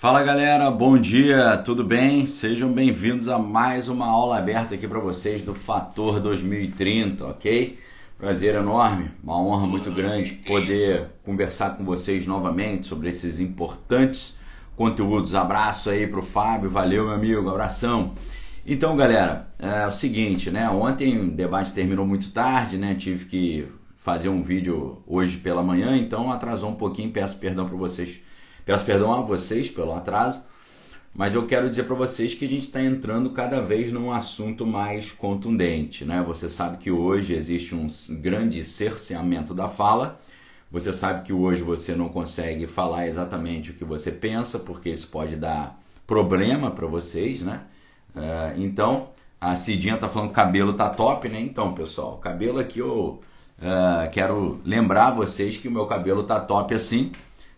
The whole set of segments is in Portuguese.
Fala galera, bom dia, tudo bem? Sejam bem-vindos a mais uma aula aberta aqui para vocês do Fator 2030, ok? Prazer enorme, uma honra muito grande poder conversar com vocês novamente sobre esses importantes conteúdos. Abraço aí pro Fábio, valeu meu amigo, abração. Então galera, é o seguinte, né? Ontem o debate terminou muito tarde, né? Tive que fazer um vídeo hoje pela manhã, então atrasou um pouquinho, peço perdão para vocês Peço perdão a vocês pelo atraso, mas eu quero dizer para vocês que a gente está entrando cada vez num assunto mais contundente. Né? Você sabe que hoje existe um grande cerceamento da fala. Você sabe que hoje você não consegue falar exatamente o que você pensa, porque isso pode dar problema para vocês, né? Uh, então, a Cidinha tá falando que cabelo tá top, né? Então, pessoal, cabelo aqui eu uh, quero lembrar vocês que o meu cabelo tá top assim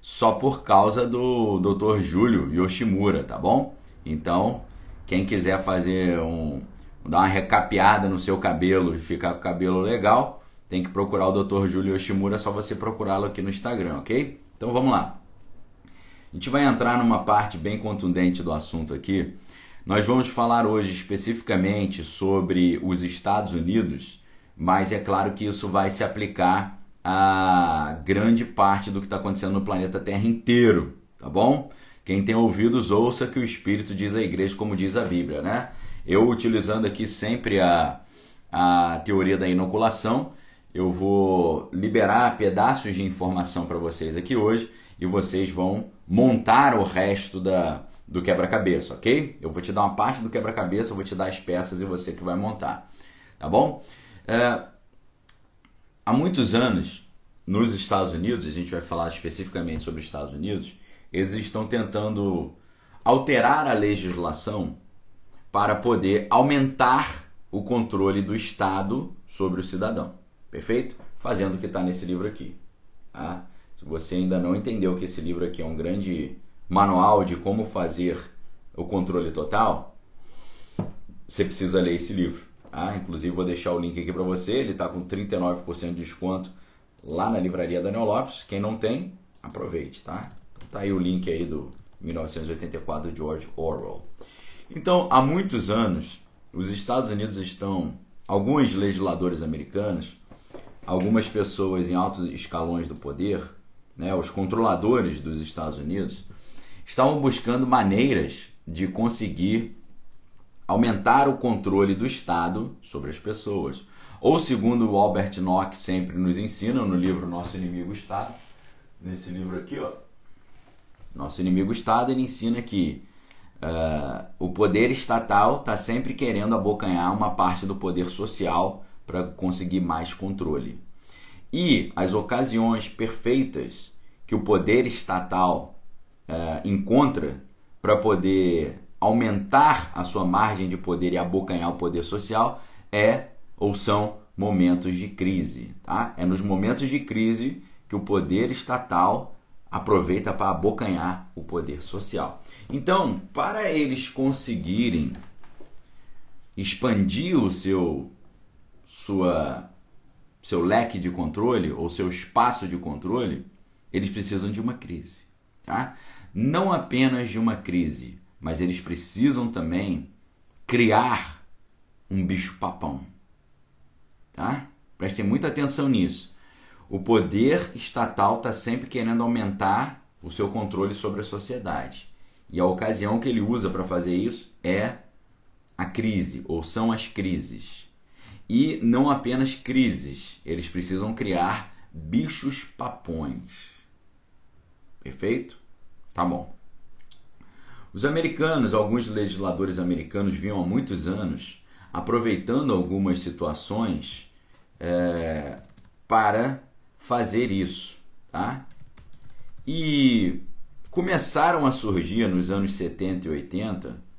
só por causa do Dr. Júlio Yoshimura, tá bom? Então, quem quiser fazer um dar uma recapeada no seu cabelo e ficar com o cabelo legal, tem que procurar o Dr. Júlio Yoshimura, é só você procurá-lo aqui no Instagram, ok? Então vamos lá. A gente vai entrar numa parte bem contundente do assunto aqui. Nós vamos falar hoje especificamente sobre os Estados Unidos, mas é claro que isso vai se aplicar a grande parte do que está acontecendo no planeta Terra inteiro, tá bom? Quem tem ouvidos, ouça que o Espírito diz à igreja, como diz a Bíblia, né? Eu, utilizando aqui sempre a, a teoria da inoculação, eu vou liberar pedaços de informação para vocês aqui hoje e vocês vão montar o resto da, do quebra-cabeça, ok? Eu vou te dar uma parte do quebra-cabeça, vou te dar as peças e você que vai montar, tá bom? É, há muitos anos, nos Estados Unidos, a gente vai falar especificamente sobre os Estados Unidos, eles estão tentando alterar a legislação para poder aumentar o controle do Estado sobre o cidadão. Perfeito? Fazendo o que está nesse livro aqui. Tá? Se você ainda não entendeu que esse livro aqui é um grande manual de como fazer o controle total, você precisa ler esse livro. Ah, inclusive vou deixar o link aqui para você, ele está com 39% de desconto lá na livraria Daniel Lopes. Quem não tem, aproveite, tá? Então tá aí o link aí do 1984 do George Orwell. Então, há muitos anos, os Estados Unidos estão, alguns legisladores americanos, algumas pessoas em altos escalões do poder, né, os controladores dos Estados Unidos, estavam buscando maneiras de conseguir aumentar o controle do Estado sobre as pessoas. Ou segundo o Albert Nock sempre nos ensina no livro Nosso Inimigo Estado, nesse livro aqui, ó, Nosso Inimigo Estado, ele ensina que uh, o poder estatal está sempre querendo abocanhar uma parte do poder social para conseguir mais controle. E as ocasiões perfeitas que o poder estatal uh, encontra para poder aumentar a sua margem de poder e abocanhar o poder social é ou são momentos de crise. Tá? É nos momentos de crise que o poder estatal aproveita para abocanhar o poder social. Então, para eles conseguirem expandir o seu sua seu leque de controle ou seu espaço de controle, eles precisam de uma crise, tá? Não apenas de uma crise, mas eles precisam também criar um bicho-papão. Tá? Prestem muita atenção nisso. O poder estatal está sempre querendo aumentar o seu controle sobre a sociedade. E a ocasião que ele usa para fazer isso é a crise, ou são as crises. E não apenas crises, eles precisam criar bichos papões. Perfeito? Tá bom. Os americanos, alguns legisladores americanos, vinham há muitos anos aproveitando algumas situações é, para fazer isso. Tá? E começaram a surgir nos anos 70 e 80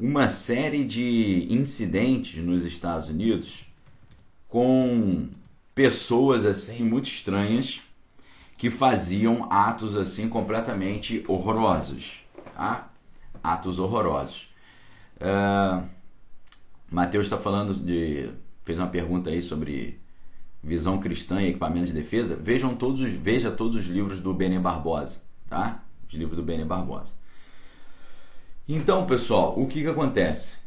uma série de incidentes nos Estados Unidos com pessoas assim muito estranhas que faziam atos assim completamente horrorosos tá? atos horrorosos. Uh, Mateus está falando de. fez uma pergunta aí sobre visão cristã e equipamentos de defesa. Vejam todos os, veja todos os livros do Benem Barbosa, tá? Os livros do Benem Barbosa. Então, pessoal, o que, que acontece?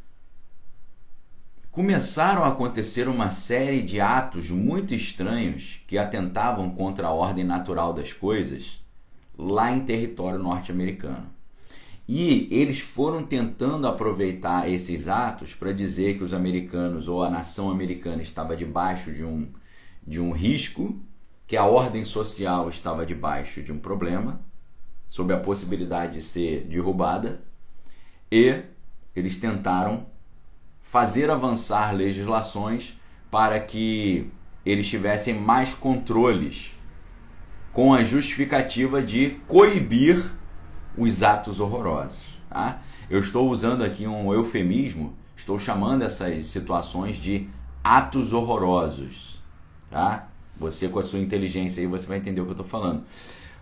Começaram a acontecer uma série de atos muito estranhos que atentavam contra a ordem natural das coisas lá em território norte-americano. E eles foram tentando aproveitar esses atos para dizer que os americanos ou a nação americana estava debaixo de um, de um risco, que a ordem social estava debaixo de um problema, sob a possibilidade de ser derrubada, e eles tentaram fazer avançar legislações para que eles tivessem mais controles, com a justificativa de coibir os atos horrorosos. Tá? Eu estou usando aqui um eufemismo, estou chamando essas situações de atos horrorosos. Tá? Você, com a sua inteligência aí, você vai entender o que eu estou falando.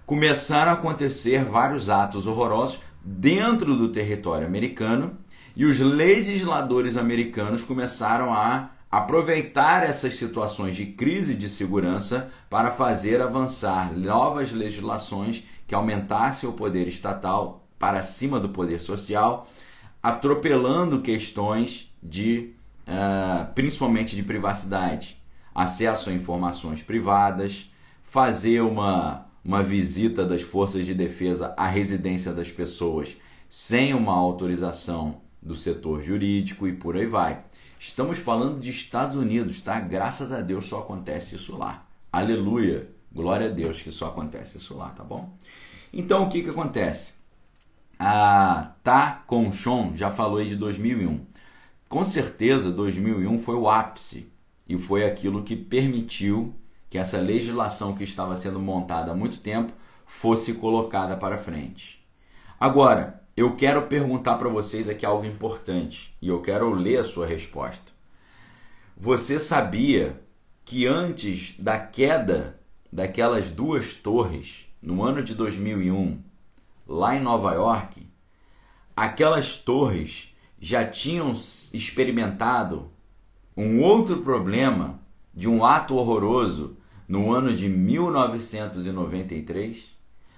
Começaram a acontecer vários atos horrorosos dentro do território americano e os legisladores americanos começaram a aproveitar essas situações de crise de segurança para fazer avançar novas legislações que aumentassem o poder estatal para cima do poder social, atropelando questões de uh, principalmente de privacidade, acesso a informações privadas, fazer uma, uma visita das forças de defesa à residência das pessoas sem uma autorização do setor jurídico e por aí vai. Estamos falando de Estados Unidos, tá? Graças a Deus só acontece isso lá. Aleluia! Glória a Deus que só acontece isso lá, tá bom? Então o que que acontece? A Ta Conchon já falou aí de 2001. Com certeza 2001 foi o ápice e foi aquilo que permitiu que essa legislação que estava sendo montada há muito tempo fosse colocada para frente. Agora, eu quero perguntar para vocês aqui algo importante e eu quero ler a sua resposta. Você sabia que antes da queda daquelas duas torres no ano de 2001, lá em Nova York, aquelas torres já tinham experimentado um outro problema de um ato horroroso no ano de 1993?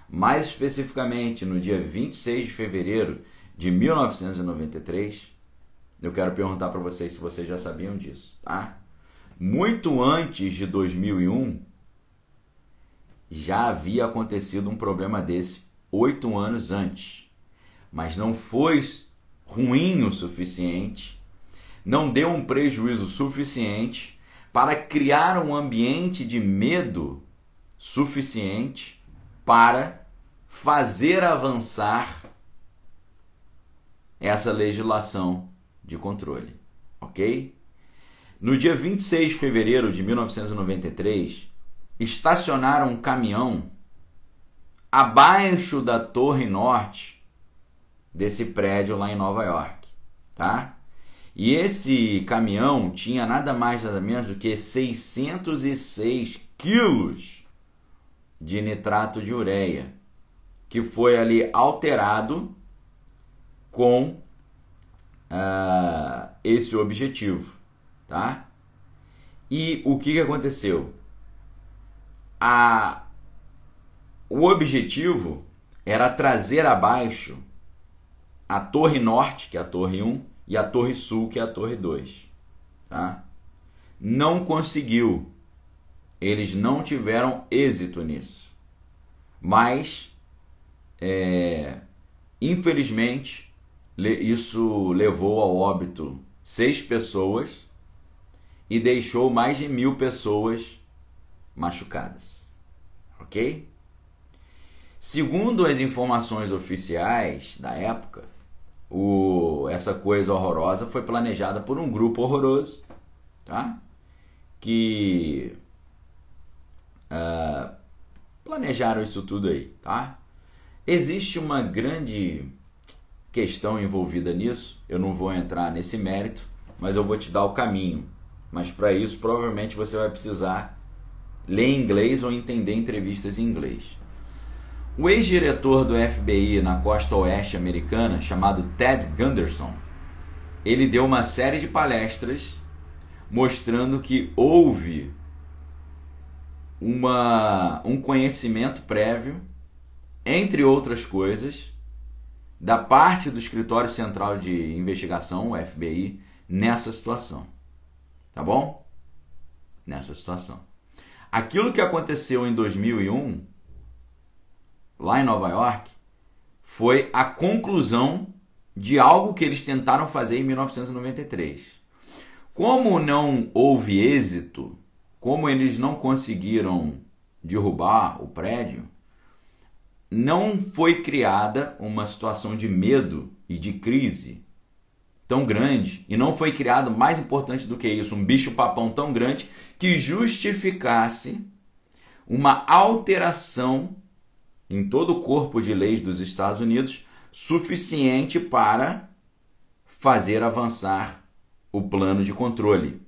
Mais especificamente, no dia 26 de fevereiro de 1993, eu quero perguntar para vocês se vocês já sabiam disso, tá? Muito antes de 2001, já havia acontecido um problema desse oito anos antes, mas não foi ruim o suficiente, não deu um prejuízo suficiente para criar um ambiente de medo suficiente para fazer avançar essa legislação de controle, ok? No dia 26 de fevereiro de 1993, estacionaram um caminhão abaixo da torre norte desse prédio lá em Nova York, tá? E esse caminhão tinha nada mais nada menos do que 606 quilos de nitrato de ureia que foi ali alterado com uh, esse objetivo, tá? E o que, que aconteceu? A, o objetivo era trazer abaixo a Torre Norte, que é a Torre 1, e a Torre Sul, que é a Torre 2. Tá? Não conseguiu. Eles não tiveram êxito nisso. Mas é, infelizmente, isso levou ao óbito seis pessoas e deixou mais de mil pessoas machucadas. Ok? Segundo as informações oficiais da época, o, essa coisa horrorosa foi planejada por um grupo horroroso, tá? Que uh, planejaram isso tudo aí, tá? Existe uma grande questão envolvida nisso, eu não vou entrar nesse mérito, mas eu vou te dar o caminho. Mas para isso, provavelmente você vai precisar ler inglês ou entender entrevistas em inglês. O ex-diretor do FBI na costa oeste americana, chamado Ted Gunderson, ele deu uma série de palestras mostrando que houve uma, um conhecimento prévio entre outras coisas, da parte do Escritório Central de Investigação, o FBI, nessa situação. Tá bom? Nessa situação. Aquilo que aconteceu em 2001, lá em Nova York, foi a conclusão de algo que eles tentaram fazer em 1993. Como não houve êxito, como eles não conseguiram derrubar o prédio, não foi criada uma situação de medo e de crise tão grande e não foi criado mais importante do que isso, um bicho papão tão grande que justificasse uma alteração em todo o corpo de leis dos Estados Unidos suficiente para fazer avançar o plano de controle,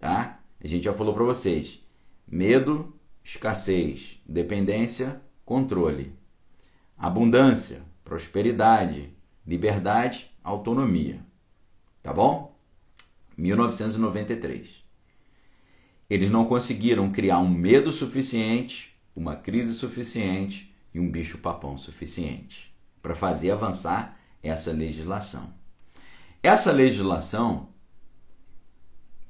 tá? A gente já falou para vocês: medo, escassez, dependência, controle, abundância, prosperidade, liberdade, autonomia. Tá bom? 1993. Eles não conseguiram criar um medo suficiente, uma crise suficiente e um bicho-papão suficiente para fazer avançar essa legislação. Essa legislação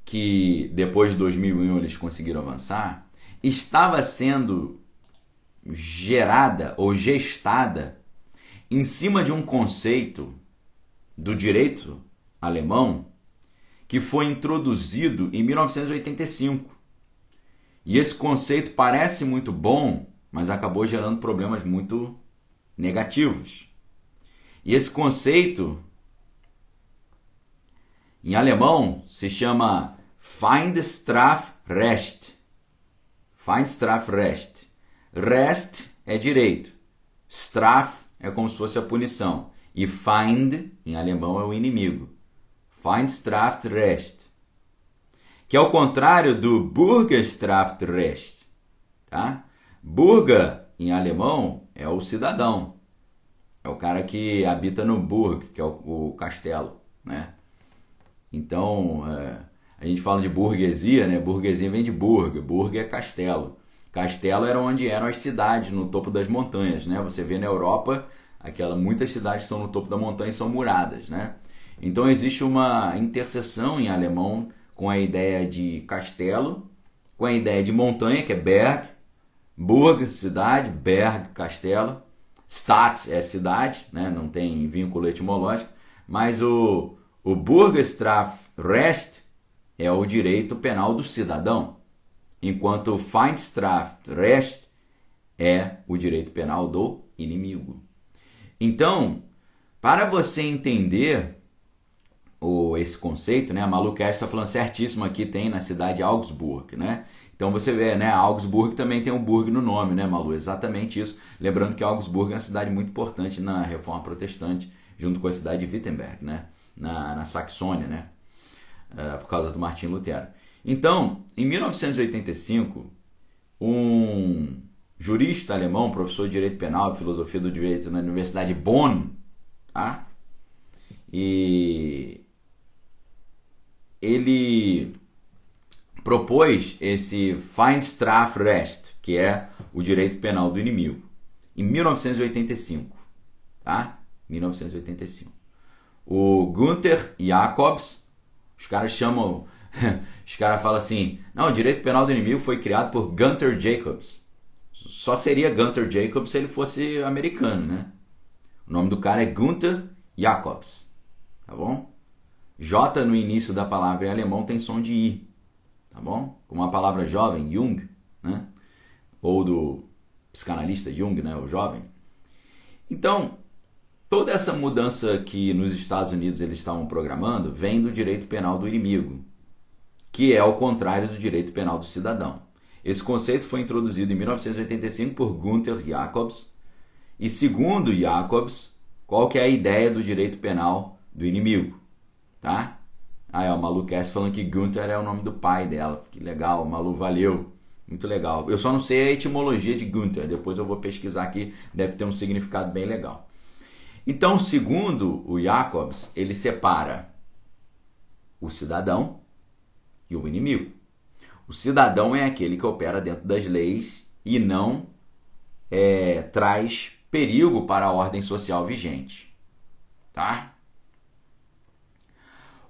que depois de 2001 eles conseguiram avançar, estava sendo gerada ou gestada em cima de um conceito do direito alemão que foi introduzido em 1985. E esse conceito parece muito bom, mas acabou gerando problemas muito negativos. E esse conceito em alemão se chama Feindstrafrecht. Feindstrafrecht. Rest é direito. Straf é como se fosse a punição. E Feind, em alemão, é o inimigo. Feindstrafrecht. Que é o contrário do Bürgerstrafrecht. Tá? Bürger, em alemão, é o cidadão. É o cara que habita no Burg, que é o, o castelo. Né? Então, é, a gente fala de burguesia, né? Burguesia vem de burg, burg é castelo. Castelo era onde eram as cidades, no topo das montanhas, né? Você vê na Europa, aquela, muitas cidades são no topo da montanha e são muradas, né? Então existe uma interseção em alemão com a ideia de castelo, com a ideia de montanha, que é Berg, Burg, cidade, Berg, castelo, Stadt é cidade, né? não tem vínculo etimológico, mas o, o Bürgerstrafrecht é o direito penal do cidadão, enquanto o Feindstrafrecht é o direito penal do inimigo. Então, para você entender o, esse conceito, né, a Malu está falando certíssimo aqui, tem na cidade de Augsburg, né? Então você vê, né, Augsburg também tem um burg no nome, né, Malu? Exatamente isso. Lembrando que Augsburg é uma cidade muito importante na Reforma Protestante, junto com a cidade de Wittenberg, né? na, na Saxônia, né? Uh, por causa do Martim Lutero. Então, em 1985, um jurista alemão, professor de direito penal e filosofia do direito na Universidade de Bonn, tá? e ele propôs esse Feindstrafrecht, que é o direito penal do inimigo, em 1985, tá? 1985 o Gunther Jacobs, os caras chamam, os caras falam assim, não, o direito penal do inimigo foi criado por Gunther Jacobs. Só seria Gunther Jacobs se ele fosse americano, né? O nome do cara é Gunther Jacobs, tá bom? J no início da palavra em alemão tem som de I, tá bom? Como a palavra jovem, Jung, né? Ou do psicanalista Jung, né? O jovem. Então, Toda essa mudança que nos Estados Unidos eles estavam programando vem do direito penal do inimigo, que é o contrário do direito penal do cidadão. Esse conceito foi introduzido em 1985 por Gunther Jacobs, e segundo Jacobs, qual que é a ideia do direito penal do inimigo, tá? Ah, é, o Malu Cast falando que Gunther é o nome do pai dela. Que legal, Malu, valeu. Muito legal. Eu só não sei a etimologia de Gunther, depois eu vou pesquisar aqui, deve ter um significado bem legal. Então, segundo o Jacobs, ele separa o cidadão e o inimigo. O cidadão é aquele que opera dentro das leis e não é, traz perigo para a ordem social vigente. tá?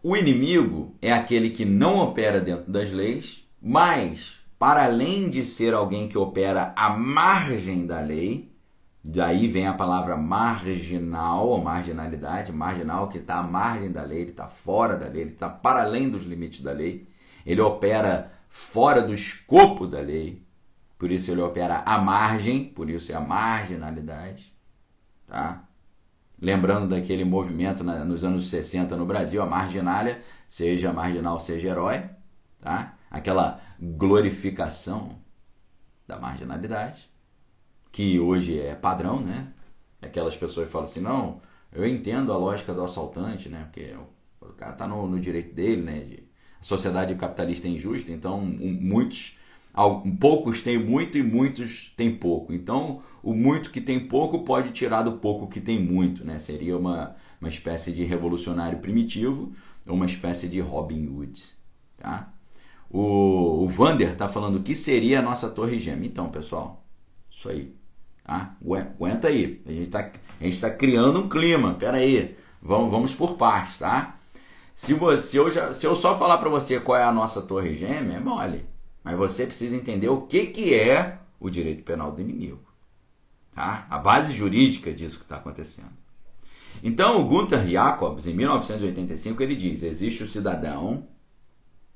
O inimigo é aquele que não opera dentro das leis, mas para além de ser alguém que opera à margem da lei, daí vem a palavra marginal ou marginalidade, marginal que está à margem da lei, ele está fora da lei, ele está para além dos limites da lei, ele opera fora do escopo da lei, por isso ele opera à margem, por isso é a marginalidade, tá? Lembrando daquele movimento na, nos anos 60 no Brasil, a marginália, seja marginal, seja herói, tá? Aquela glorificação da marginalidade, que hoje é padrão, né? Aquelas pessoas falam assim, não, eu entendo a lógica do assaltante, né? Porque o cara tá no, no direito dele, né? De, a sociedade capitalista é injusta, então muitos poucos têm muito e muitos têm pouco. Então, o muito que tem pouco pode tirar do pouco que tem muito, né? Seria uma, uma espécie de revolucionário primitivo ou uma espécie de Robin Hood, tá? O, o Vander está falando o que seria a nossa torre gêmea. Então, pessoal, isso aí, tá? Aguenta aí, a gente está tá criando um clima, pera aí, vamos, vamos por partes, tá? Se, você, eu já, se eu só falar para você qual é a nossa torre gêmea, é mole. Mas você precisa entender o que, que é o direito penal do inimigo. Tá? A base jurídica disso que está acontecendo. Então, o Gunther Jacobs, em 1985, ele diz: existe o cidadão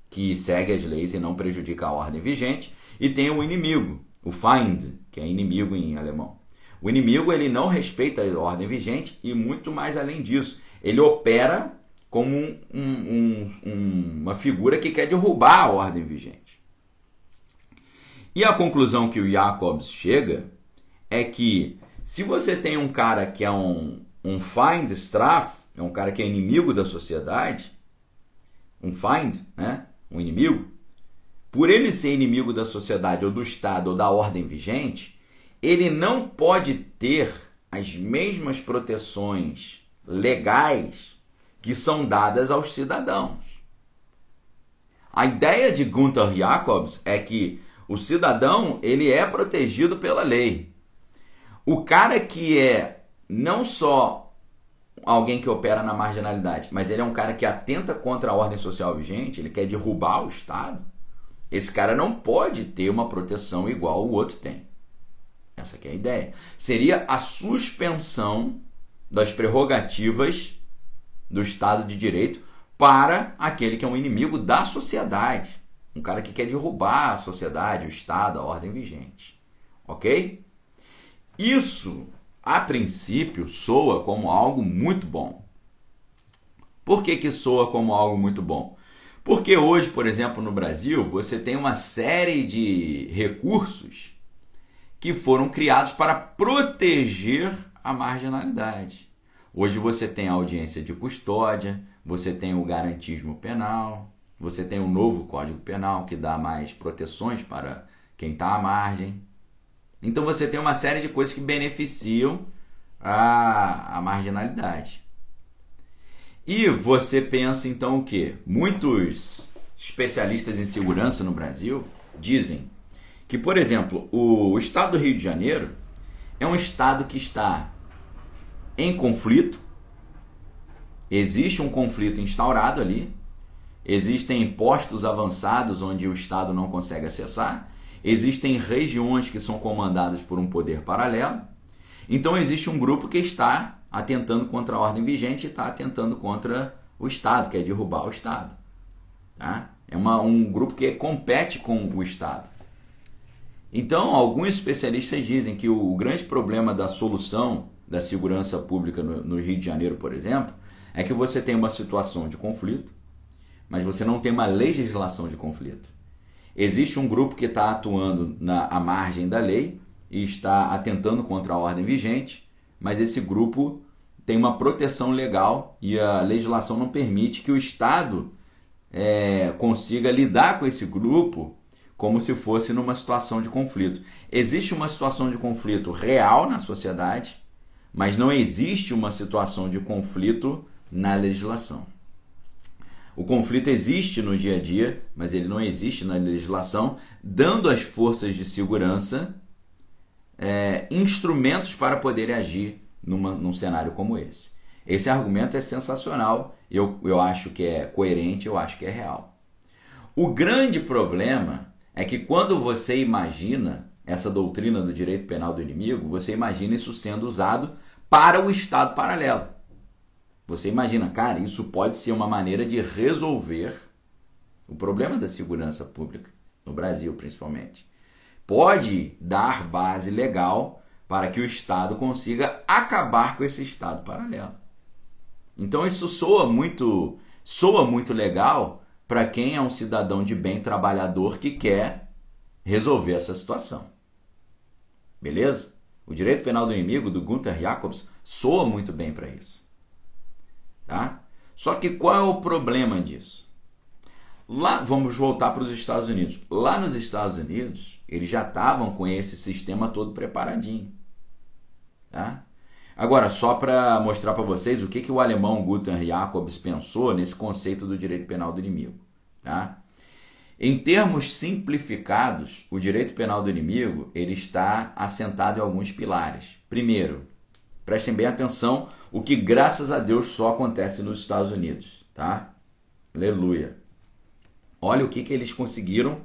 que segue as leis e não prejudica a ordem vigente, e tem o inimigo, o Feind, que é inimigo em alemão. O inimigo ele não respeita a ordem vigente e muito mais além disso, ele opera como um, um, um, uma figura que quer derrubar a ordem vigente. E a conclusão que o Jacobs chega é que se você tem um cara que é um, um Feind Straf, é um cara que é inimigo da sociedade, um Feind, né? um inimigo, por ele ser inimigo da sociedade ou do Estado ou da ordem vigente, ele não pode ter as mesmas proteções legais que são dadas aos cidadãos. A ideia de Gunther Jacobs é que o cidadão, ele é protegido pela lei. O cara que é não só alguém que opera na marginalidade, mas ele é um cara que atenta contra a ordem social vigente, ele quer derrubar o Estado, esse cara não pode ter uma proteção igual o outro tem. Essa é a ideia. Seria a suspensão das prerrogativas do Estado de Direito para aquele que é um inimigo da sociedade. Um cara que quer derrubar a sociedade, o Estado, a ordem vigente. Ok? Isso, a princípio, soa como algo muito bom. Por que, que soa como algo muito bom? Porque hoje, por exemplo, no Brasil, você tem uma série de recursos que foram criados para proteger a marginalidade. Hoje você tem a audiência de custódia, você tem o garantismo penal, você tem um novo Código Penal que dá mais proteções para quem está à margem. Então você tem uma série de coisas que beneficiam a, a marginalidade. E você pensa então o que? Muitos especialistas em segurança no Brasil dizem que, por exemplo, o estado do Rio de Janeiro é um estado que está em conflito, existe um conflito instaurado ali, Existem postos avançados onde o Estado não consegue acessar. Existem regiões que são comandadas por um poder paralelo. Então existe um grupo que está atentando contra a ordem vigente e está atentando contra o Estado, quer derrubar o Estado. Tá? É uma, um grupo que compete com o Estado. Então, alguns especialistas dizem que o, grande problema da solução da segurança pública no, no Rio de Janeiro, por exemplo, é que você tem uma situação de conflito, mas você não tem uma legislação de conflito. Existe um grupo que está atuando na à margem da lei e está atentando contra a ordem vigente, mas esse grupo tem uma proteção legal e a legislação não permite que o Estado é, consiga lidar com esse grupo como se fosse numa situação de conflito. Existe uma situação de conflito real na sociedade, mas não existe uma situação de conflito na legislação. O conflito existe no dia a dia, mas ele não existe na legislação, dando às forças de segurança é, instrumentos para poderem agir numa, num cenário como esse. Esse argumento é sensacional, eu, eu acho que é coerente, eu acho que é real. O grande problema é que quando você imagina essa doutrina do direito penal do inimigo, você imagina isso sendo usado para o Estado paralelo. Você imagina, cara, isso pode ser uma maneira de resolver o problema da segurança pública, no Brasil principalmente. Pode dar base legal para que o Estado consiga acabar com esse Estado paralelo. Então isso soa muito, soa muito legal para quem é um cidadão de bem trabalhador que quer resolver essa situação. Beleza? O direito penal do inimigo do Gunther Jacobs soa muito bem para isso. Tá? Só que qual é o problema disso? Lá, vamos voltar para os Estados Unidos. Lá nos Estados Unidos, eles já estavam com esse sistema todo preparadinho. Tá? Agora, só para mostrar para vocês o que, que o alemão Gunther Jacobs pensou nesse conceito do direito penal do inimigo. Tá? Em termos simplificados, o direito penal do inimigo ele está assentado em alguns pilares. Primeiro, prestem bem atenção o que graças a Deus só acontece nos Estados Unidos, tá? Aleluia. Olha o que, que eles conseguiram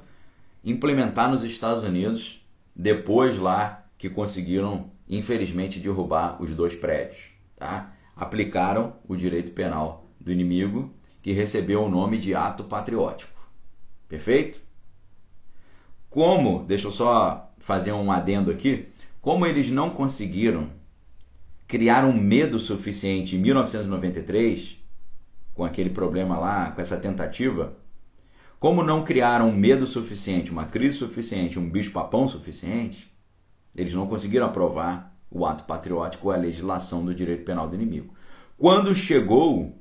implementar nos Estados Unidos depois lá que conseguiram infelizmente, derrubar os dois prédios. Tá? Aplicaram o direito penal do inimigo, que recebeu o nome de ato patriótico. Perfeito? Como, deixa eu só fazer um adendo aqui, como eles não conseguiram criar um medo suficiente em 1993, com aquele problema lá, com essa tentativa, como não criaram medo suficiente, uma crise suficiente, um bicho-papão suficiente, eles não conseguiram aprovar o ato patriótico, a legislação do direito penal do inimigo. Quando chegou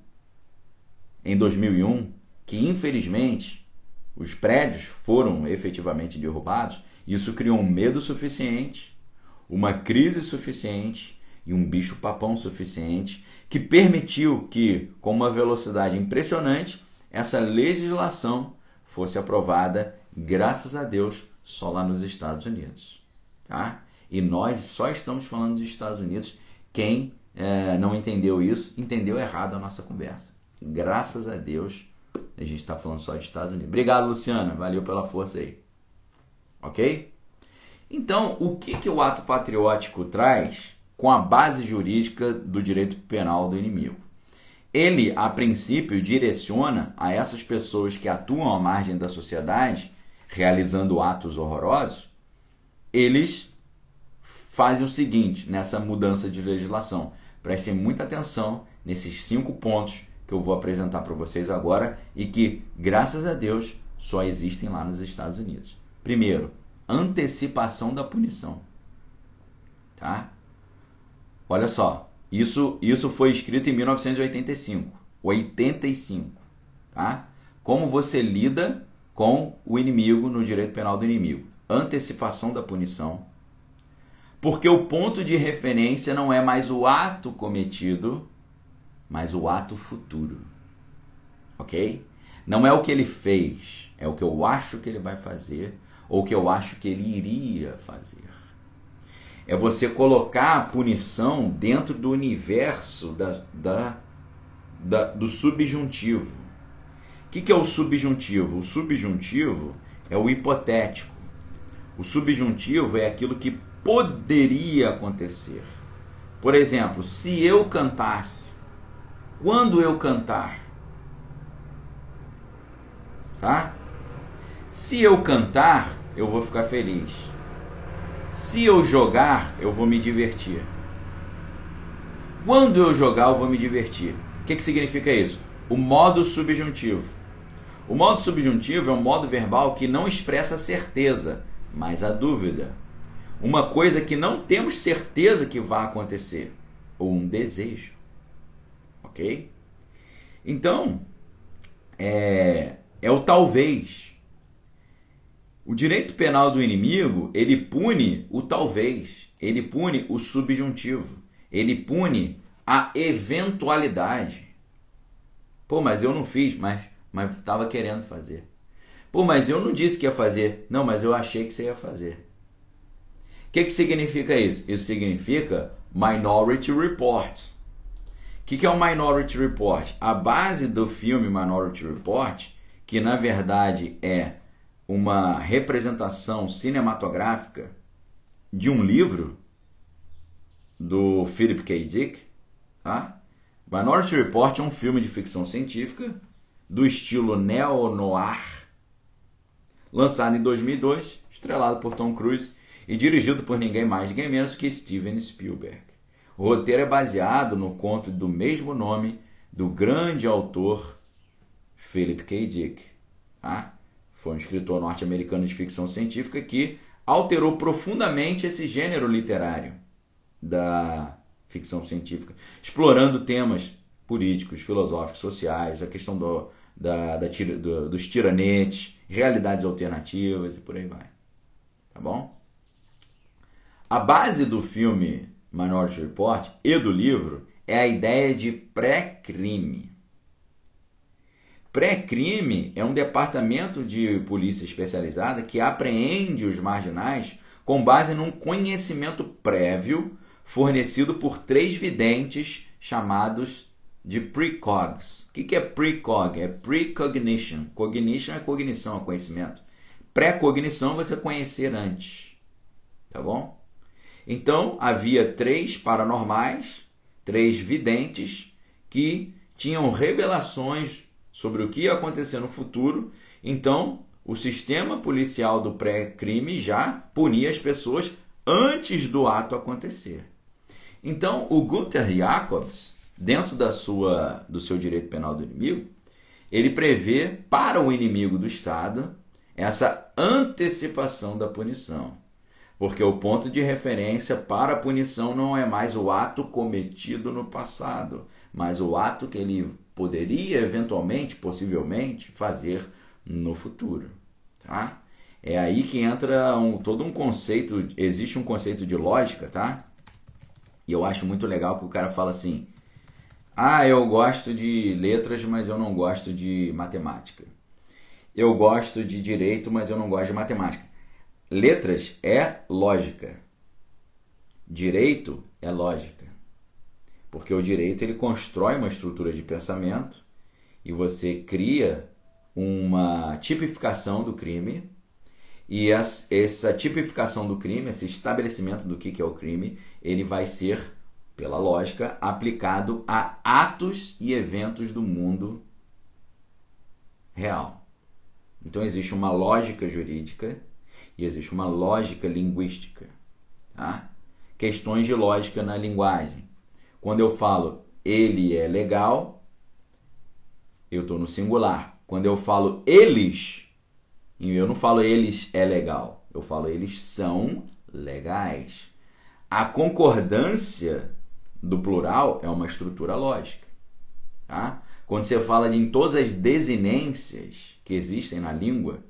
em 2001, que infelizmente os prédios foram efetivamente derrubados, isso criou um medo suficiente, uma crise suficiente e um bicho-papão suficiente que permitiu que, com uma velocidade impressionante, essa legislação fosse aprovada, graças a Deus, só lá nos Estados Unidos. Tá? E nós só estamos falando dos Estados Unidos. Quem é, não entendeu isso, entendeu errado a nossa conversa. Graças a Deus, a gente está falando só de Estados Unidos. Obrigado, Luciana. Valeu pela força aí. Ok? Então, o que, que o ato patriótico traz com a base jurídica do direito penal do inimigo? Ele, a princípio, direciona a essas pessoas que atuam à margem da sociedade, realizando atos horrorosos, eles fazem o seguinte nessa mudança de legislação. Prestem muita atenção nesses cinco pontos que eu vou apresentar para vocês agora e que, graças a Deus, só existem lá nos Estados Unidos. Primeiro, antecipação da punição. Tá? Olha só, isso, isso foi escrito em 1985. 85. Tá? Como você lida com o inimigo no direito penal do inimigo antecipação da punição, porque o ponto de referência não é mais o ato cometido, mas o ato futuro. Ok? Não é o que ele fez, é o que eu acho que ele vai fazer ou o que eu acho que ele iria fazer. É você colocar a punição dentro do universo da, da, da do subjuntivo. O que, que é o subjuntivo? O subjuntivo é o hipotético. O subjuntivo é aquilo que poderia acontecer. Por exemplo, se eu cantasse, quando eu cantar, tá? Se eu cantar, eu vou ficar feliz. Se eu jogar, eu vou me divertir. Quando eu jogar, eu vou me divertir. O que, que significa isso? O modo subjuntivo. O modo subjuntivo é um modo verbal que não expressa certeza, mas a dúvida. Uma coisa que não temos certeza que vai acontecer, ou um desejo. Ok? Então, é, é o talvez. O direito penal do inimigo, ele pune o talvez, ele pune o subjuntivo, ele pune a eventualidade. Pô, mas eu não fiz, mas mas estava querendo fazer. Pô, mas eu não disse que ia fazer. Não, mas eu achei que você ia fazer. O que, que significa isso? Isso significa Minority Report, que que, que é o Minority Report? A base do filme Minority Report, que na verdade é uma representação cinematográfica de um livro do Philip K. Dick, tá? Minority Report é um filme de ficção científica do estilo neo-noir, lançado em 2002, estrelado por Tom Cruise e dirigido por ninguém mais, ninguém menos que Steven Spielberg. O roteiro é baseado no conto do mesmo nome do grande autor Philip K. Dick. Tá? Foi um escritor norte-americano de ficção científica que alterou profundamente esse gênero literário da ficção científica, explorando temas políticos, filosóficos, sociais, a questão do, da, da do, dos tiranetes, realidades alternativas e por aí vai. Tá bom? A base do filme Minority Report e do livro é a ideia de pré-crime. Pré-crime é um departamento de polícia especializada que apreende os marginais com base num conhecimento prévio fornecido por três videntes chamados de precogs. O que é precog? É precognition. Cognition é cognição, é conhecimento. Pré-cognição você conhecer antes. Tá bom? Então havia três paranormais, três videntes que tinham revelações sobre o que ia acontecer no futuro. Então o sistema policial do pré-crime já punia as pessoas antes do ato acontecer. Então o Gunther Jacobs, dentro da sua, do seu direito penal do inimigo, ele prevê para o inimigo do Estado essa antecipação da punição porque o ponto de referência para a punição não é mais o ato cometido no passado, mas o ato que ele poderia eventualmente, possivelmente, fazer no futuro. Tá? É aí que entra um, todo um conceito, existe um conceito de lógica, tá? E eu acho muito legal que o cara fala assim: ah, eu gosto de letras, mas eu não gosto de matemática. Eu gosto de direito, mas eu não gosto de matemática. Letras é lógica. Direito é lógica. Porque o direito ele constrói uma estrutura de pensamento e você cria uma tipificação do crime e essa tipificação do crime, esse estabelecimento do que é o crime, ele vai ser, pela lógica, aplicado a atos e eventos do mundo real. Então existe uma lógica jurídica e existe uma lógica linguística. Tá? Questões de lógica na linguagem. Quando eu falo ele é legal, eu estou no singular. Quando eu falo eles, eu não falo eles é legal, eu falo eles são legais. A concordância do plural é uma estrutura lógica. Tá? Quando você fala em todas as desinências que existem na língua,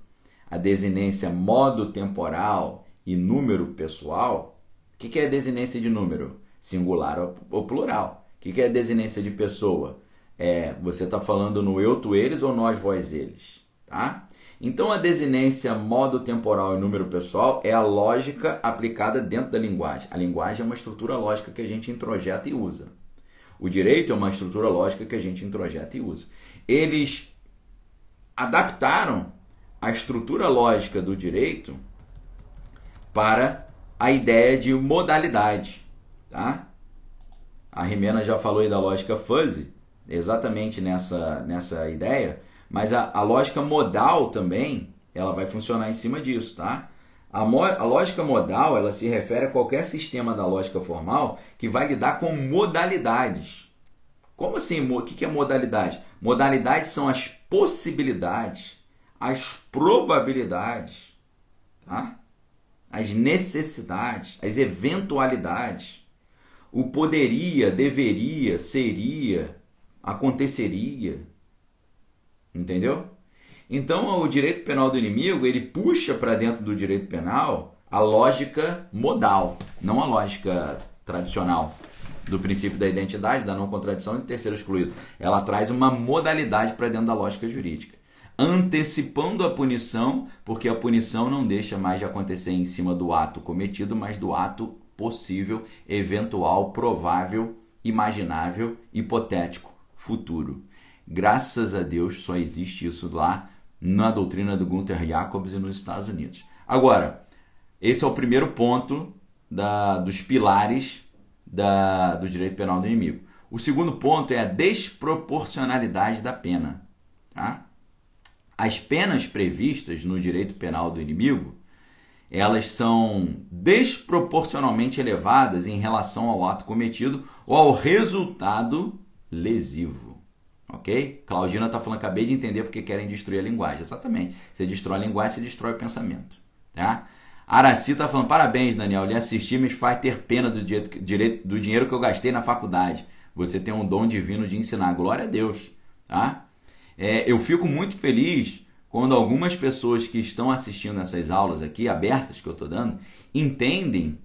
a desinência modo temporal e número pessoal, o que, que é desinência de número? Singular ou plural. O que, que é desinência de pessoa? É, você está falando no eu, tu, eles ou nós, vós, eles. Tá? Então, a desinência modo temporal e número pessoal é a lógica aplicada dentro da linguagem. A linguagem é uma estrutura lógica que a gente introjeta e usa. O direito é uma estrutura lógica que a gente introjeta e usa. Eles adaptaram a estrutura lógica do direito para a ideia de modalidade, tá? A Rimena já falou aí da lógica fuzzy, exatamente nessa, nessa ideia, mas a, a lógica modal também, ela vai funcionar em cima disso, tá? A, mo, a lógica modal, ela se refere a qualquer sistema da lógica formal que vai lidar com modalidades. Como assim? O que é modalidade? Modalidades são as possibilidades as probabilidades, tá? as necessidades, as eventualidades. O poderia, deveria, seria, aconteceria. Entendeu? Então, o direito penal do inimigo, ele puxa para dentro do direito penal a lógica modal, não a lógica tradicional do princípio da identidade, da não contradição e do terceiro excluído. Ela traz uma modalidade para dentro da lógica jurídica antecipando a punição, porque a punição não deixa mais de acontecer em cima do ato cometido, mas do ato possível, eventual, provável imaginável, hipotético, futuro. Graças a Deus só existe isso lá na doutrina do Gunther Jacobs e nos Estados Unidos. Agora, esse é o primeiro ponto da, dos pilares da, do direito penal do inimigo. O segundo ponto é a desproporcionalidade da pena. Tá? As penas previstas no direito penal do inimigo elas são desproporcionalmente elevadas em relação ao ato cometido ou ao resultado lesivo. Ok? Claudina está falando, acabei de entender porque querem destruir a linguagem. Exatamente. Você destrói a linguagem, você destrói o pensamento. Tá? Araci está falando, parabéns, Daniel. Lhe assisti, me faz ter pena do, direito, do dinheiro que eu gastei na faculdade. Você tem um dom divino de ensinar. Glória a Deus. Tá? É, eu fico muito feliz quando algumas pessoas que estão assistindo essas aulas aqui, abertas que eu estou dando, entendem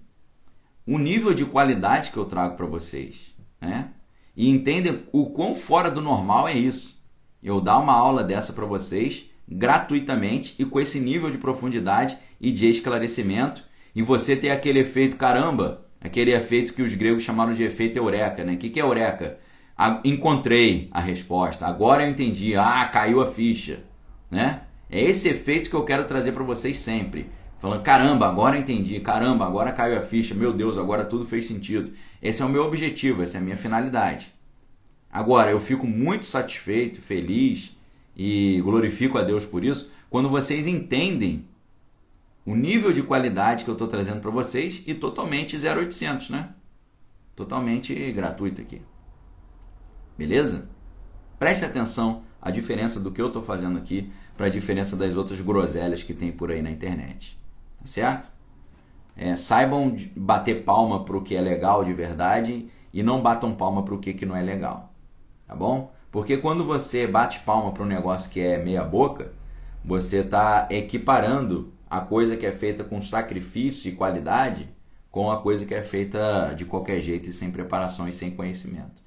o nível de qualidade que eu trago para vocês, né? E entendem o quão fora do normal é isso. Eu dar uma aula dessa para vocês gratuitamente e com esse nível de profundidade e de esclarecimento, e você ter aquele efeito caramba, aquele efeito que os gregos chamaram de efeito eureka, né? O que, é eureka? encontrei a resposta, agora eu entendi, ah, caiu a ficha né? É esse efeito que eu quero trazer para vocês sempre. Falando, caramba, agora entendi, caramba, agora caiu a ficha, meu Deus, agora tudo fez sentido. Esse é o meu objetivo, essa é a minha finalidade. Agora, eu fico muito satisfeito, feliz e glorifico a Deus por isso quando vocês entendem o nível de qualidade que eu estou trazendo para vocês e totalmente 0800, né? Totalmente gratuito aqui. Beleza? Preste atenção a diferença do que eu estou fazendo aqui para a diferença das outras groselhas que tem por aí na internet. Tá certo? É, saibam bater palma para o que é legal de verdade e não batam palma para o que, que não é legal. Tá bom? Porque quando você bate palma para um negócio que é meia boca, você está equiparando a coisa que é feita com sacrifício e qualidade com a coisa que é feita de qualquer jeito e sem preparação e sem conhecimento.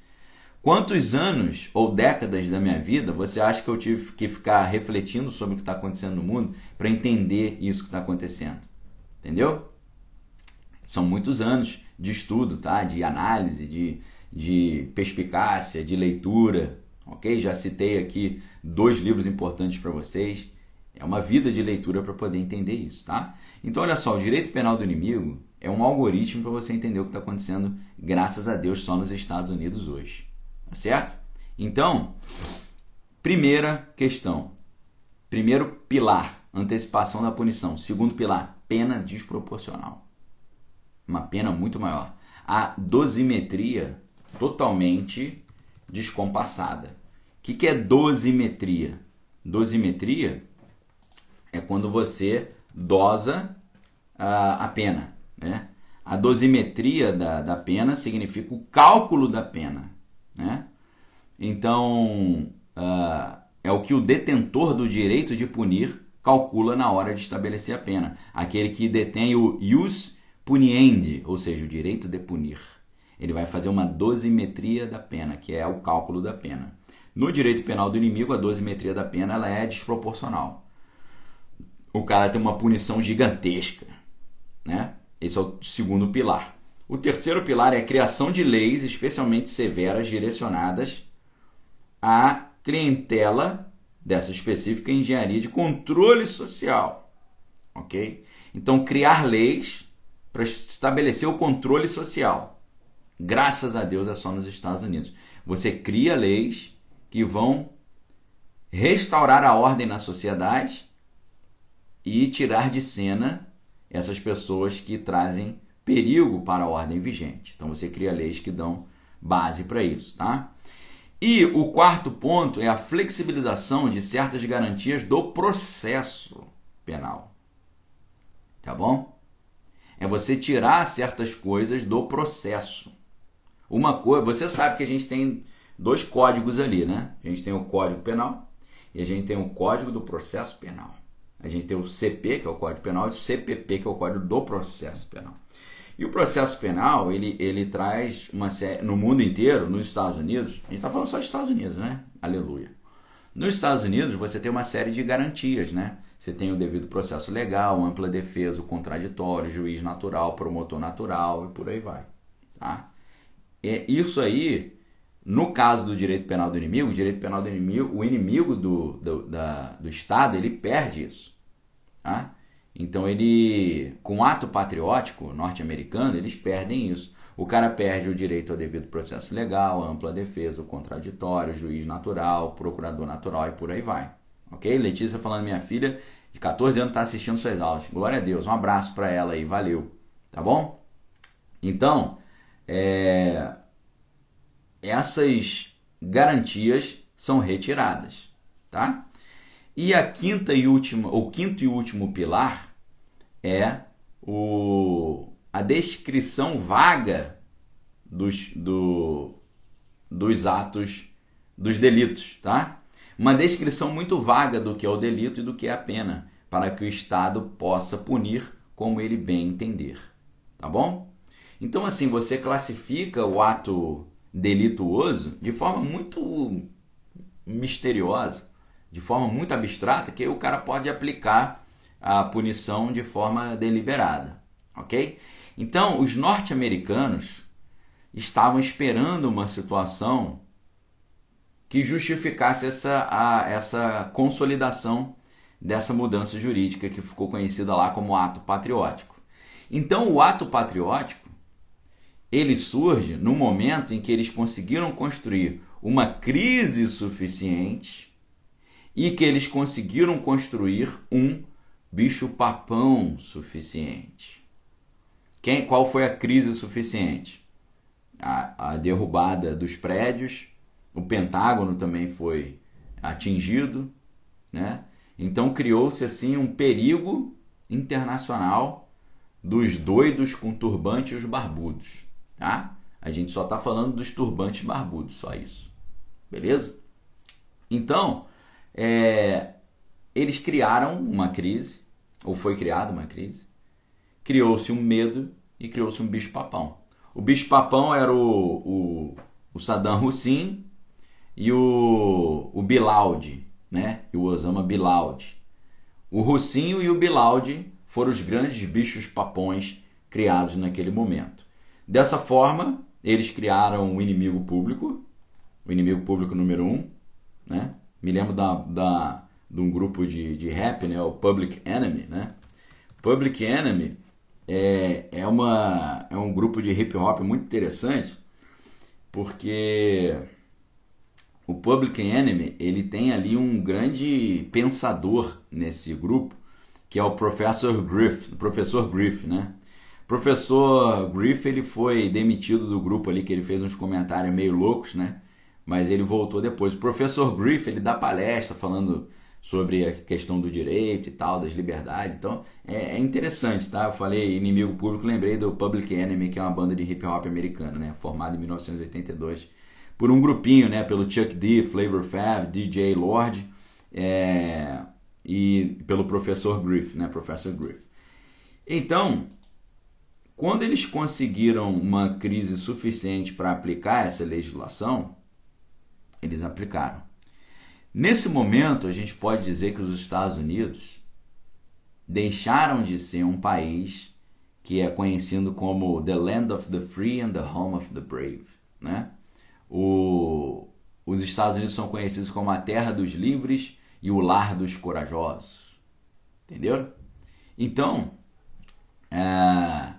Quantos anos ou décadas da minha vida você acha que eu tive que ficar refletindo sobre o que está acontecendo no mundo para entender isso que está acontecendo? Entendeu? São muitos anos de estudo, tá? De análise, de, de perspicácia, de leitura, ok? Já citei aqui dois livros importantes para vocês. É uma vida de leitura para poder entender isso, tá? Então, olha só, o direito penal do inimigo é um algoritmo para você entender o que está acontecendo, graças a Deus, só nos Estados Unidos hoje. Certo? Então, primeira questão. Primeiro pilar, antecipação da punição. Segundo pilar, pena desproporcional. Uma pena muito maior. A dosimetria totalmente descompassada. O que, que é dosimetria? Dosimetria é quando você dosa a, a pena. Né? A dosimetria da, da pena significa o cálculo da pena. Né? Então, uh, é o que o detentor do direito de punir calcula na hora de estabelecer a pena. Aquele que detém o ius puniendi, ou seja, o direito de punir. Ele vai fazer uma dosimetria da pena, que é o cálculo da pena. No direito penal do inimigo, a dosimetria da pena ela é desproporcional. O cara tem uma punição gigantesca. Né? Esse é o segundo pilar. O terceiro pilar é a criação de leis especialmente severas direcionadas à clientela dessa específica engenharia de controle social. Ok? Então, criar leis para estabelecer o controle social. Graças a Deus é só nos Estados Unidos. Você cria leis que vão restaurar a ordem na sociedade e tirar de cena essas pessoas que trazem perigo para a ordem vigente. Então você cria leis que dão base para isso, tá? E o quarto ponto é a flexibilização de certas garantias do processo penal. Tá bom? É você tirar certas coisas do processo. Uma coisa, você sabe que a gente tem dois códigos ali, né? A gente tem o Código Penal e a gente tem o Código do Processo Penal. A gente tem o CP, que é o Código Penal, e o CPP, que é o Código do Processo Penal. E o processo penal, ele, ele traz uma série, no mundo inteiro, nos Estados Unidos, a gente está falando só dos Estados Unidos, né? Aleluia. Nos Estados Unidos, você tem uma série de garantias, né? Você tem o devido processo legal, ampla defesa, o contraditório, juiz natural, promotor natural e por aí vai, tá? é isso aí, no caso do direito penal do inimigo, o direito penal do inimigo, o inimigo do, do, da, do Estado, ele perde isso. Tá? Então ele, com ato patriótico norte-americano, eles perdem isso. O cara perde o direito ao devido processo legal, ampla defesa, o contraditório, juiz natural, procurador natural e por aí vai. Ok? Letícia falando, minha filha de 14 anos está assistindo suas aulas. Glória a Deus. Um abraço para ela aí. Valeu. Tá bom? Então, é... essas garantias são retiradas, tá? E a quinta e última, o quinto e último pilar é o, a descrição vaga dos, do, dos atos, dos delitos, tá? Uma descrição muito vaga do que é o delito e do que é a pena, para que o Estado possa punir como ele bem entender, tá bom? Então assim, você classifica o ato delituoso de forma muito misteriosa, de forma muito abstrata, que o cara pode aplicar a punição de forma deliberada, ok? Então, os norte-americanos estavam esperando uma situação que justificasse essa, a, essa consolidação dessa mudança jurídica que ficou conhecida lá como ato patriótico. Então, o ato patriótico ele surge no momento em que eles conseguiram construir uma crise suficiente e que eles conseguiram construir um bicho-papão suficiente. Quem, qual foi a crise suficiente? A, a derrubada dos prédios, o Pentágono também foi atingido, né? Então criou-se assim um perigo internacional dos doidos com turbantes e os barbudos, tá? A gente só está falando dos turbantes barbudos, só isso, beleza? Então, é, eles criaram uma crise, ou foi criada uma crise, criou-se um medo e criou-se um bicho-papão. O bicho-papão era o, o, o Saddam Hussein e o, o Bilaud, né? E o Osama Bilaud. O Russinho e o Bilaud foram os grandes bichos papões criados naquele momento. Dessa forma, eles criaram o inimigo público, o inimigo público número um, né? Me lembro da, da, de um grupo de, de rap, né? O Public Enemy, né? Public Enemy é, é, uma, é um grupo de hip hop muito interessante, porque o Public Enemy ele tem ali um grande pensador nesse grupo, que é o Professor Griff, professor Griff, né? Professor Griff ele foi demitido do grupo ali que ele fez uns comentários meio loucos, né? Mas ele voltou depois. O professor Griff ele dá palestra falando sobre a questão do direito e tal, das liberdades. Então é, é, interessante, tá? Eu falei inimigo público, lembrei do Public Enemy, que é uma banda de hip hop americana, né? Formada em 1982 por um grupinho, né? Pelo Chuck D, Flavor Flav, DJ Lord é, e pelo professor Griff, né? Professor Griff. Então, quando eles conseguiram uma crise suficiente para aplicar essa legislação, eles aplicaram. Nesse momento, a gente pode dizer que os Estados Unidos deixaram de ser um país que é conhecido como the land of the free and the home of the brave, né? O, os Estados Unidos são conhecidos como a terra dos livres e o lar dos corajosos. Entendeu? Então, é,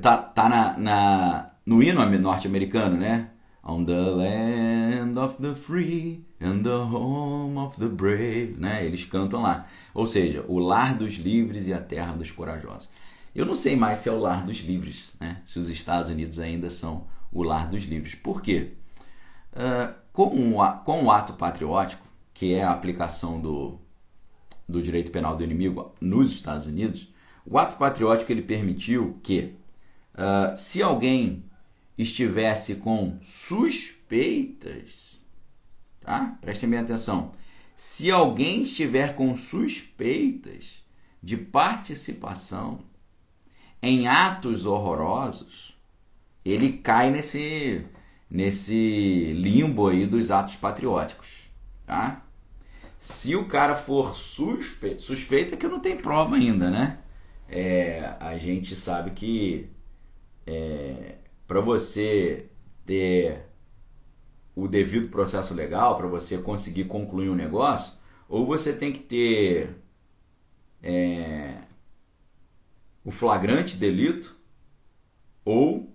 tá, tá na, na, no hino norte-americano, né? On the land of the free and the home of the brave, né? Eles cantam lá. Ou seja, o lar dos livres e a terra dos corajosos. Eu não sei mais se é o lar dos livres, né? Se os Estados Unidos ainda são o lar dos livres. Por quê? Ah, com, o, com ato patriótico, que é a aplicação do, do direito penal do inimigo nos Estados Unidos, o ato patriótico ele permitiu que, uh, se alguém estivesse com suspeitas, tá? Prestem bem atenção. Se alguém estiver com suspeitas de participação em atos horrorosos, ele cai nesse nesse limbo aí dos atos patrióticos, tá? Se o cara for suspeito, suspeito é que não tem prova ainda, né? É, a gente sabe que é, para você ter o devido processo legal para você conseguir concluir um negócio, ou você tem que ter é, o flagrante delito ou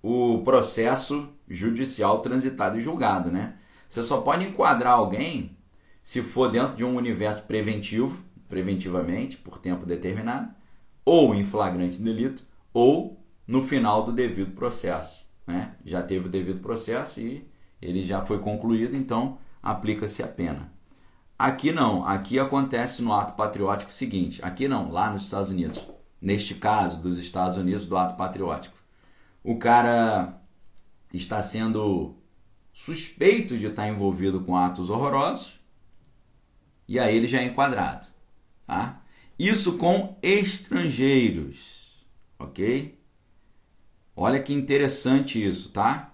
o processo judicial transitado e julgado, né? Você só pode enquadrar alguém se for dentro de um universo preventivo, preventivamente, por tempo determinado, ou em flagrante delito, ou no final do devido processo. Né? Já teve o devido processo e ele já foi concluído, então aplica-se a pena. Aqui não, aqui acontece no ato patriótico o seguinte: aqui não, lá nos Estados Unidos, neste caso dos Estados Unidos do ato patriótico, o cara está sendo suspeito de estar envolvido com atos horrorosos e aí ele já é enquadrado, tá? Isso com estrangeiros, ok? Olha que interessante isso, tá?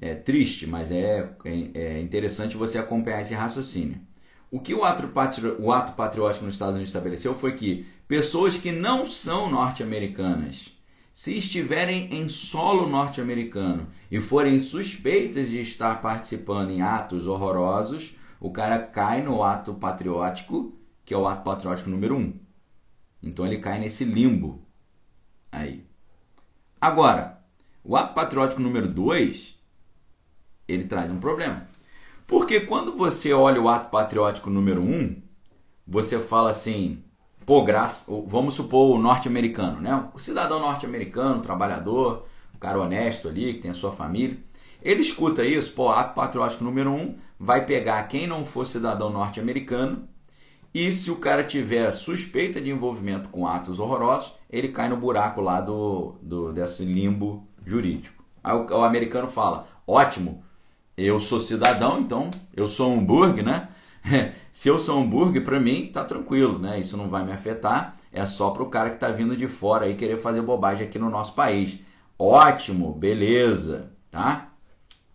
É triste, mas é, é, é interessante você acompanhar esse raciocínio. O que o ato, o ato patriótico nos Estados Unidos estabeleceu foi que pessoas que não são norte-americanas, se estiverem em solo norte-americano e forem suspeitas de estar participando em atos horrorosos, o cara cai no ato patriótico, que é o ato patriótico número um. Então ele cai nesse limbo aí. Agora, o ato patriótico número 2, ele traz um problema. Porque quando você olha o ato patriótico número 1, um, você fala assim, pô, graça, vamos supor o norte-americano, né? O cidadão norte-americano, trabalhador, o cara honesto ali, que tem a sua família. Ele escuta isso, pô, ato patriótico número 1 um, vai pegar quem não for cidadão norte-americano e se o cara tiver suspeita de envolvimento com atos horrorosos, ele cai no buraco lá do, do desse limbo jurídico. Aí o, o americano fala: ótimo, eu sou cidadão, então eu sou um burg, né? se eu sou um burg, para mim tá tranquilo, né? Isso não vai me afetar. É só para o cara que está vindo de fora aí querer fazer bobagem aqui no nosso país. Ótimo, beleza, tá?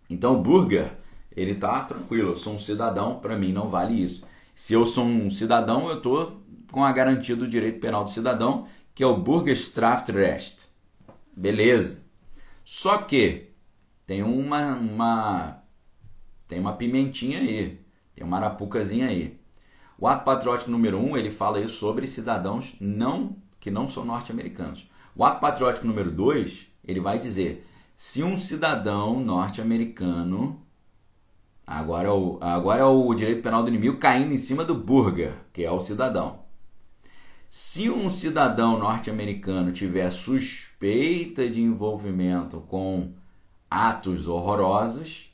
Então burger, ele tá tranquilo. Eu sou um cidadão, para mim não vale isso. Se eu sou um cidadão, eu estou com a garantia do direito penal do cidadão, que é o Bürgerstrafrecht. Beleza. Só que tem uma, uma tem uma pimentinha aí, tem uma arapucazinha aí. O ato patriótico número 1, um, ele fala sobre cidadãos não que não são norte-americanos. O ato patriótico número 2, ele vai dizer: se um cidadão norte-americano Agora é, o, agora é o direito penal do inimigo caindo em cima do burger, que é o cidadão. Se um cidadão norte-americano tiver suspeita de envolvimento com atos horrorosos,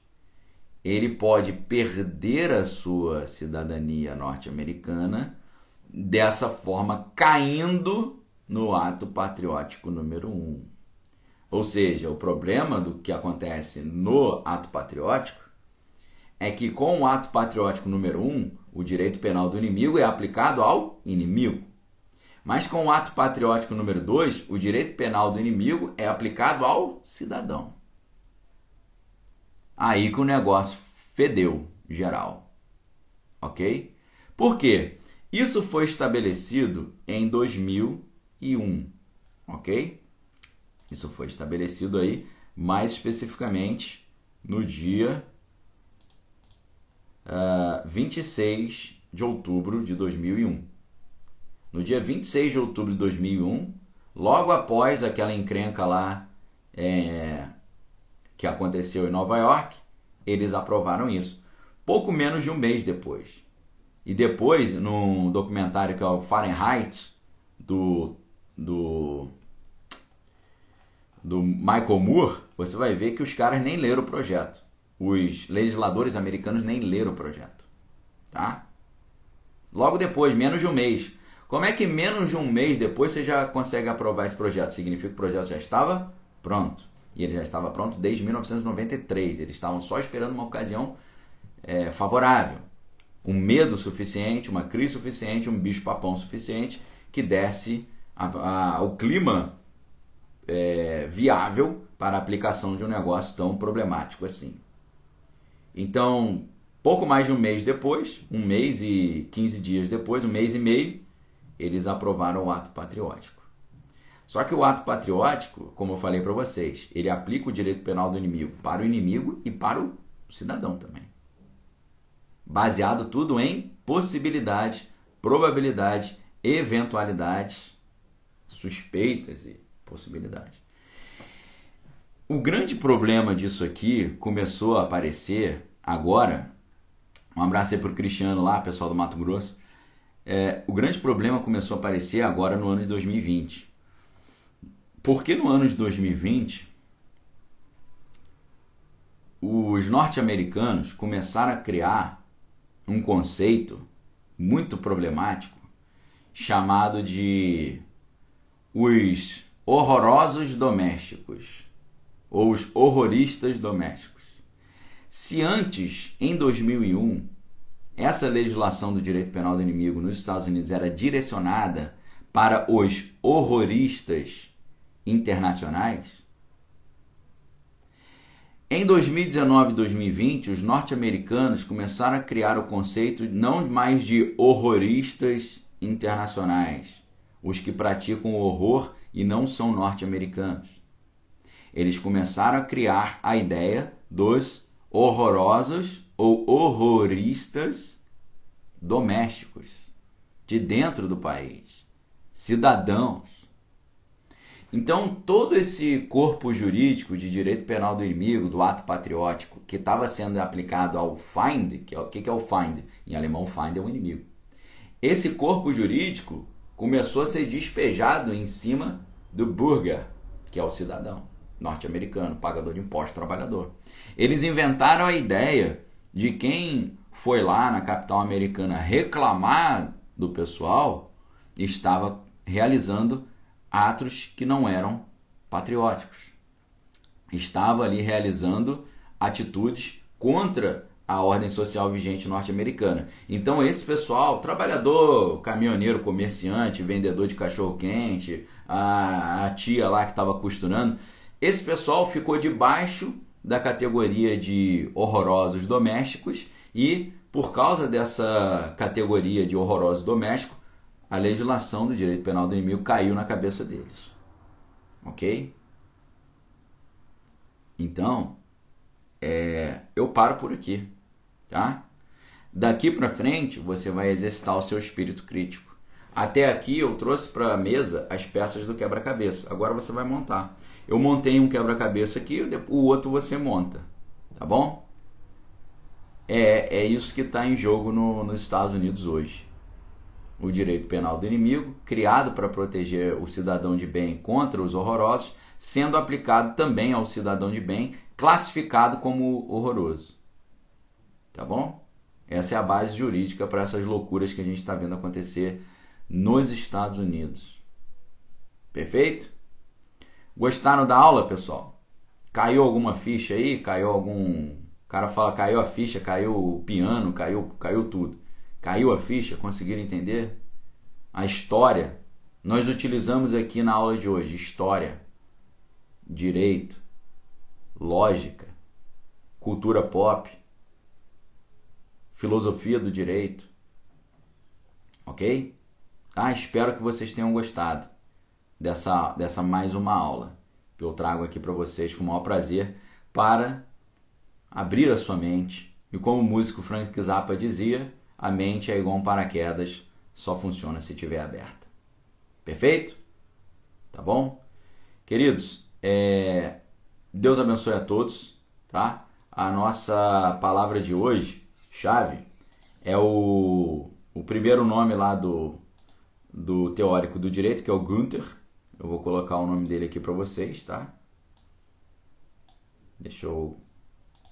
ele pode perder a sua cidadania norte-americana, dessa forma caindo no ato patriótico número um. Ou seja, o problema do que acontece no ato patriótico é que com o ato patriótico número 1, um, o direito penal do inimigo é aplicado ao inimigo. Mas com o ato patriótico número 2, o direito penal do inimigo é aplicado ao cidadão. Aí que o negócio fedeu geral. Ok? Por quê? Isso foi estabelecido em 2001. Ok? Isso foi estabelecido aí, mais especificamente, no dia uh, ah, 26 de outubro de 2001. No dia 26 de outubro de 2001, logo após aquela encrenca lá é, que aconteceu em Nova York, eles aprovaram isso. Pouco menos de um mês depois. E depois, num documentário que é o Fahrenheit, do, do, do Michael Moore, você vai ver que os caras nem leram o projeto os legisladores americanos nem leram o projeto, tá? Logo depois, menos de um mês. Como é que menos de um mês depois você já consegue aprovar esse projeto? Significa que o projeto já estava pronto. E ele já estava pronto desde 1993. Eles estavam só esperando uma ocasião é, favorável. Um medo suficiente, uma crise suficiente, um bicho-papão suficiente que desse a, a, o clima é, viável para a aplicação de um negócio tão problemático assim. Então, pouco mais de um mês depois, um mês e 15 dias depois, um mês e meio, eles aprovaram o ato patriótico. Só que o ato patriótico, como eu falei para vocês, ele aplica o direito penal do inimigo para o inimigo e para o cidadão também. Baseado tudo em possibilidades, probabilidades, eventualidades, suspeitas e possibilidades. O grande problema disso aqui começou a aparecer agora. Um abraço aí pro Cristiano lá, pessoal do Mato Grosso. É, o grande problema começou a aparecer agora no ano de 2020. Porque no ano de 2020 os norte-americanos começaram a criar um conceito muito problemático chamado de os horrorosos domésticos ou os horroristas domésticos. Se antes, em 2001, essa legislação do direito penal do inimigo nos Estados Unidos era direcionada para os horroristas internacionais, em 2019 e 2020, os norte-americanos começaram a criar o conceito não mais de horroristas internacionais, os que praticam horror e não são norte-americanos. Eles começaram a criar a ideia dos horrorosos ou horroristas domésticos, de dentro do país, cidadãos então, todo esse corpo jurídico de direito penal do inimigo, do ato patriótico, que estava sendo aplicado ao Feind, que é o que é o Feind? Em alemão, Feind é o inimigo. Esse corpo jurídico começou a ser despejado em cima do Bürger, que é o cidadão norte-americano, pagador de imposto, trabalhador. Eles inventaram a ideia de quem foi lá na capital americana reclamar do pessoal estava realizando atos que não eram patrióticos. Estava ali realizando atitudes contra a ordem social vigente norte-americana. Então esse pessoal, trabalhador, caminhoneiro, comerciante, vendedor de cachorro-quente, a, a tia lá que estava costurando, esse pessoal ficou debaixo da categoria de horrorosos domésticos e por causa dessa categoria de horrorosos domésticos, a legislação do direito penal do inimigo caiu na cabeça deles. Ok? Então, é, eu paro por aqui, tá? Daqui para frente, você vai exercitar o seu espírito crítico. Até aqui eu trouxe para a mesa as peças do quebra-cabeça. Agora você vai montar. Eu montei um quebra-cabeça aqui, o outro você monta, tá bom? É, é isso que está em jogo no, nos Estados Unidos hoje o direito penal do inimigo, criado para proteger o cidadão de bem contra os horrorosos, sendo aplicado também ao cidadão de bem, classificado como horroroso. Tá bom? Essa é a base jurídica para essas loucuras que a gente está vendo acontecer nos Estados Unidos. Perfeito? Gostaram da aula, pessoal? Caiu alguma ficha aí? Caiu algum. O cara fala caiu a ficha, caiu o piano, caiu, caiu tudo. Caiu a ficha? Conseguiram entender? A história. Nós utilizamos aqui na aula de hoje história, direito, lógica, cultura pop, filosofia do direito. Ok? Tá? Espero que vocês tenham gostado dessa, dessa mais uma aula que eu trago aqui para vocês com o maior prazer para abrir a sua mente. E como o músico Frank Zappa dizia, a mente é igual um paraquedas, só funciona se estiver aberta. Perfeito? Tá bom? Queridos, é... Deus abençoe a todos, tá? A nossa palavra de hoje, chave, é o, o primeiro nome lá do, do teórico do direito, que é o Gunther. Eu vou colocar o nome dele aqui para vocês, tá? Deixa eu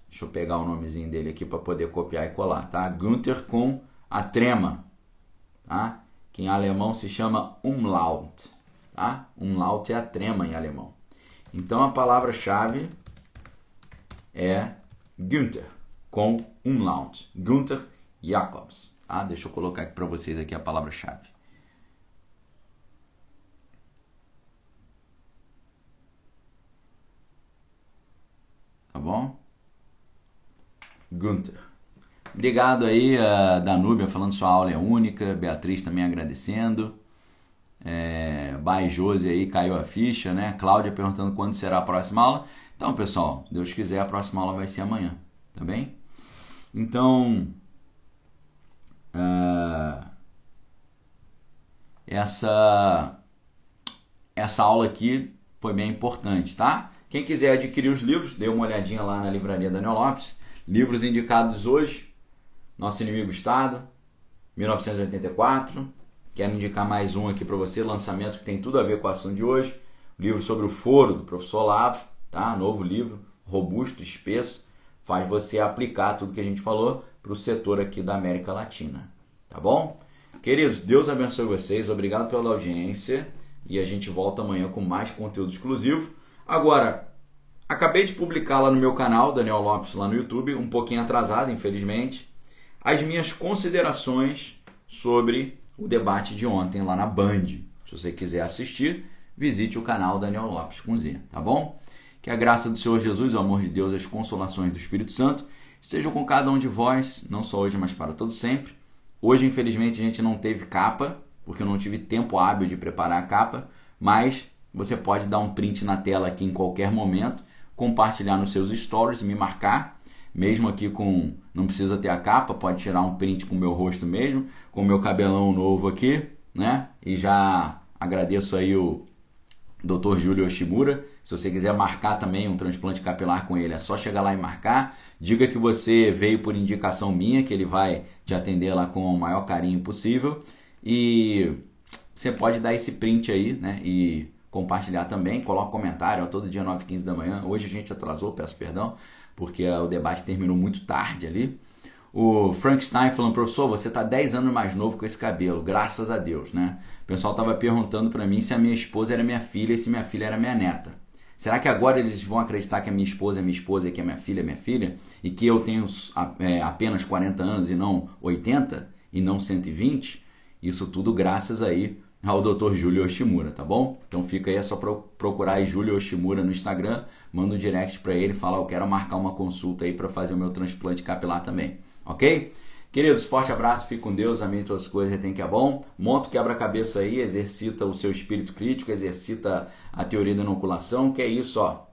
Deixa eu pegar o nomezinho dele aqui para poder copiar e colar, tá? Günther com a trema, tá? Que em alemão se chama Umlaut, tá? Umlaut é a trema em alemão. Então a palavra-chave é Günther com Umlaut. Günther Jacobs, tá? Deixa eu colocar aqui para vocês aqui a palavra-chave. Tá bom? Gunther. Obrigado aí, a Danúbia, falando sua aula é única, Beatriz também agradecendo. É, By Jose aí caiu a ficha, né? Cláudia perguntando quando será a próxima aula. Então, pessoal, Deus quiser, a próxima aula vai ser amanhã, tá bem? Então, uh, essa essa aula aqui foi bem importante, tá? Quem quiser adquirir os livros, dê uma olhadinha lá na livraria Daniel Lopes. Livros indicados hoje: Nosso Inimigo Estado, 1984. Quero indicar mais um aqui para você, lançamento que tem tudo a ver com o assunto de hoje. livro sobre o foro do professor Lavo, tá? Novo livro, robusto, espesso, faz você aplicar tudo que a gente falou para o setor aqui da América Latina, tá bom? Queridos, Deus abençoe vocês, obrigado pela audiência e a gente volta amanhã com mais conteúdo exclusivo. Agora, acabei de publicar lá no meu canal, Daniel Lopes, lá no YouTube, um pouquinho atrasado, infelizmente, as minhas considerações sobre o debate de ontem lá na Band. Se você quiser assistir, visite o canal Daniel Lopes com Z, tá bom? Que a graça do Senhor Jesus, o amor de Deus, as consolações do Espírito Santo estejam com cada um de vós, não só hoje, mas para todo sempre. Hoje, infelizmente, a gente não teve capa, porque eu não tive tempo hábil de preparar a capa, mas você pode dar um print na tela aqui em qualquer momento, compartilhar nos seus stories, me marcar, mesmo aqui com não precisa ter a capa, pode tirar um print com o meu rosto mesmo, com o meu cabelão novo aqui, né? E já agradeço aí o Dr. Júlio Oshimura. Se você quiser marcar também um transplante capilar com ele, é só chegar lá e marcar. Diga que você veio por indicação minha, que ele vai te atender lá com o maior carinho possível. E você pode dar esse print aí, né? E compartilhar também. Coloca comentário, ó, todo dia 9 15 da manhã. Hoje a gente atrasou, peço perdão, porque o debate terminou muito tarde ali. O Frank Stein falando, professor, você está 10 anos mais novo com esse cabelo, graças a Deus, né? O pessoal estava perguntando para mim se a minha esposa era minha filha e se minha filha era minha neta. Será que agora eles vão acreditar que a minha esposa é minha esposa e que a minha filha é minha filha? E que eu tenho é, apenas 40 anos e não 80? E não 120? Isso tudo graças aí ao Dr. Júlio Oshimura, tá bom? Então fica aí, é só procurar aí Júlio Oshimura no Instagram, manda um direct para ele, fala, eu quero marcar uma consulta aí para fazer o meu transplante capilar também, ok? Queridos, forte abraço, fique com Deus, amém todas as coisas, tem que é bom. Monta o quebra-cabeça aí, exercita o seu espírito crítico, exercita a teoria da inoculação, que é isso, ó.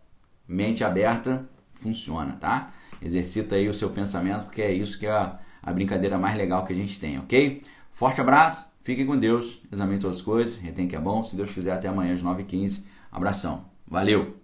Mente aberta, funciona, tá? Exercita aí o seu pensamento, porque é isso que é a, a brincadeira mais legal que a gente tem, ok? Forte abraço, fiquem com Deus, examine todas as coisas, retém que é bom. Se Deus quiser, até amanhã às 9h15. Abração, valeu!